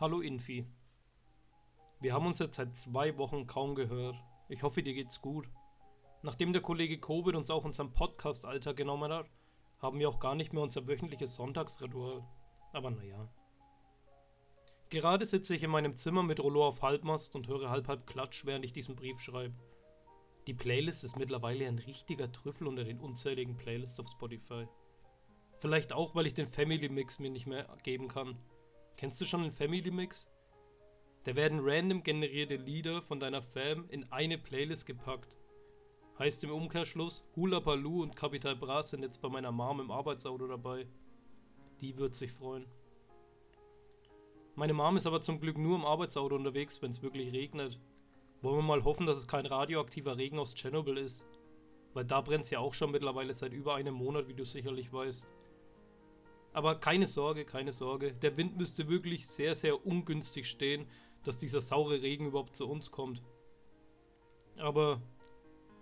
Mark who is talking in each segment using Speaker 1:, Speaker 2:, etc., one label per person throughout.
Speaker 1: Hallo Infi. Wir haben uns jetzt seit zwei Wochen kaum gehört. Ich hoffe, dir geht's gut. Nachdem der Kollege Covid uns auch unseren Podcast-Alter genommen hat, haben wir auch gar nicht mehr unser wöchentliches Sonntagsritual. Aber naja. Gerade sitze ich in meinem Zimmer mit Rollo auf Halbmast und höre halb halb Klatsch, während ich diesen Brief schreibe. Die Playlist ist mittlerweile ein richtiger Trüffel unter den unzähligen Playlists auf Spotify. Vielleicht auch, weil ich den Family Mix mir nicht mehr geben kann. Kennst du schon den Family Mix? Da werden random generierte Lieder von deiner Fam in eine Playlist gepackt. Heißt im Umkehrschluss, Hula Baloo und Capital Bra sind jetzt bei meiner Mom im Arbeitsauto dabei. Die wird sich freuen. Meine Mom ist aber zum Glück nur im Arbeitsauto unterwegs, wenn es wirklich regnet. Wollen wir mal hoffen, dass es kein radioaktiver Regen aus Tschernobyl ist. Weil da brennt es ja auch schon mittlerweile seit über einem Monat, wie du sicherlich weißt. Aber keine Sorge, keine Sorge. Der Wind müsste wirklich sehr, sehr ungünstig stehen, dass dieser saure Regen überhaupt zu uns kommt. Aber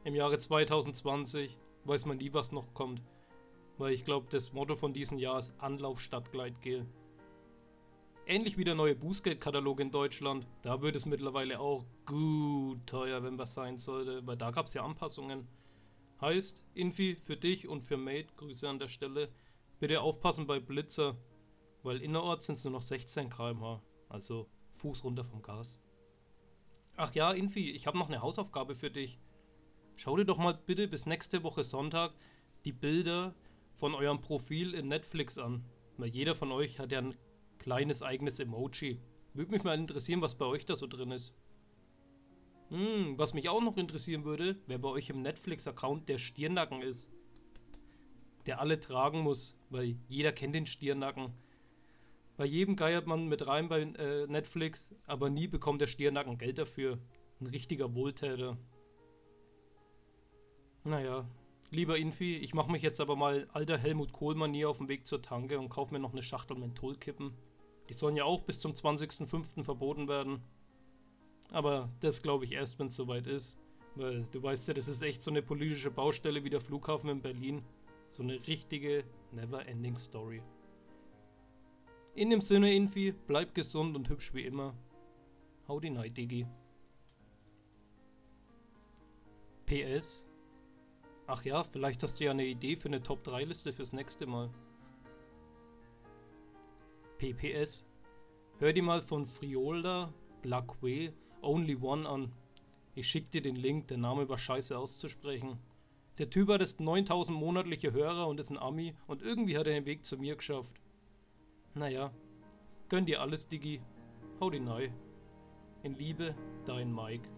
Speaker 1: im Jahre 2020 weiß man nie, was noch kommt. Weil ich glaube, das Motto von diesem Jahr ist Anlauf statt Gleitgel. Ähnlich wie der neue Bußgeldkatalog in Deutschland. Da wird es mittlerweile auch gut teuer, wenn was sein sollte, weil da gab es ja Anpassungen. Heißt, Infi für dich und für Mate, Grüße an der Stelle, bitte aufpassen bei Blitzer, weil innerorts sind es nur noch 16 km/h, also Fuß runter vom Gas. Ach ja, Infi, ich habe noch eine Hausaufgabe für dich. Schau dir doch mal bitte bis nächste Woche Sonntag die Bilder von eurem Profil in Netflix an, weil jeder von euch hat ja ein kleines eigenes Emoji. Würde mich mal interessieren, was bei euch da so drin ist. Hm, was mich auch noch interessieren würde, wer bei euch im Netflix-Account der Stirnacken ist. Der alle tragen muss, weil jeder kennt den Stirnacken. Bei jedem geiert man mit rein bei äh, Netflix, aber nie bekommt der Stirnacken Geld dafür. Ein richtiger Wohltäter. Naja, lieber Infi, ich mache mich jetzt aber mal alter Helmut Kohl-Manier auf dem Weg zur Tanke und kaufe mir noch eine Schachtel Mentholkippen. Die sollen ja auch bis zum 20.05. verboten werden. Aber das glaube ich erst, wenn es soweit ist. Weil du weißt ja, das ist echt so eine politische Baustelle wie der Flughafen in Berlin. So eine richtige Never-Ending Story. In dem Sinne, Infi, bleib gesund und hübsch wie immer. Hau die Night, Digi. PS. Ach ja, vielleicht hast du ja eine Idee für eine Top-3-Liste fürs nächste Mal. PPS. Hör dir mal von Friolda, Blackway, Only One an. Ich schick dir den Link, der Name über Scheiße auszusprechen. Der Typ hat jetzt 9000 monatliche Hörer und ist ein Ami und irgendwie hat er den Weg zu mir geschafft. Naja, gönn dir alles, Diggi. Hau die neu. In Liebe, dein Mike.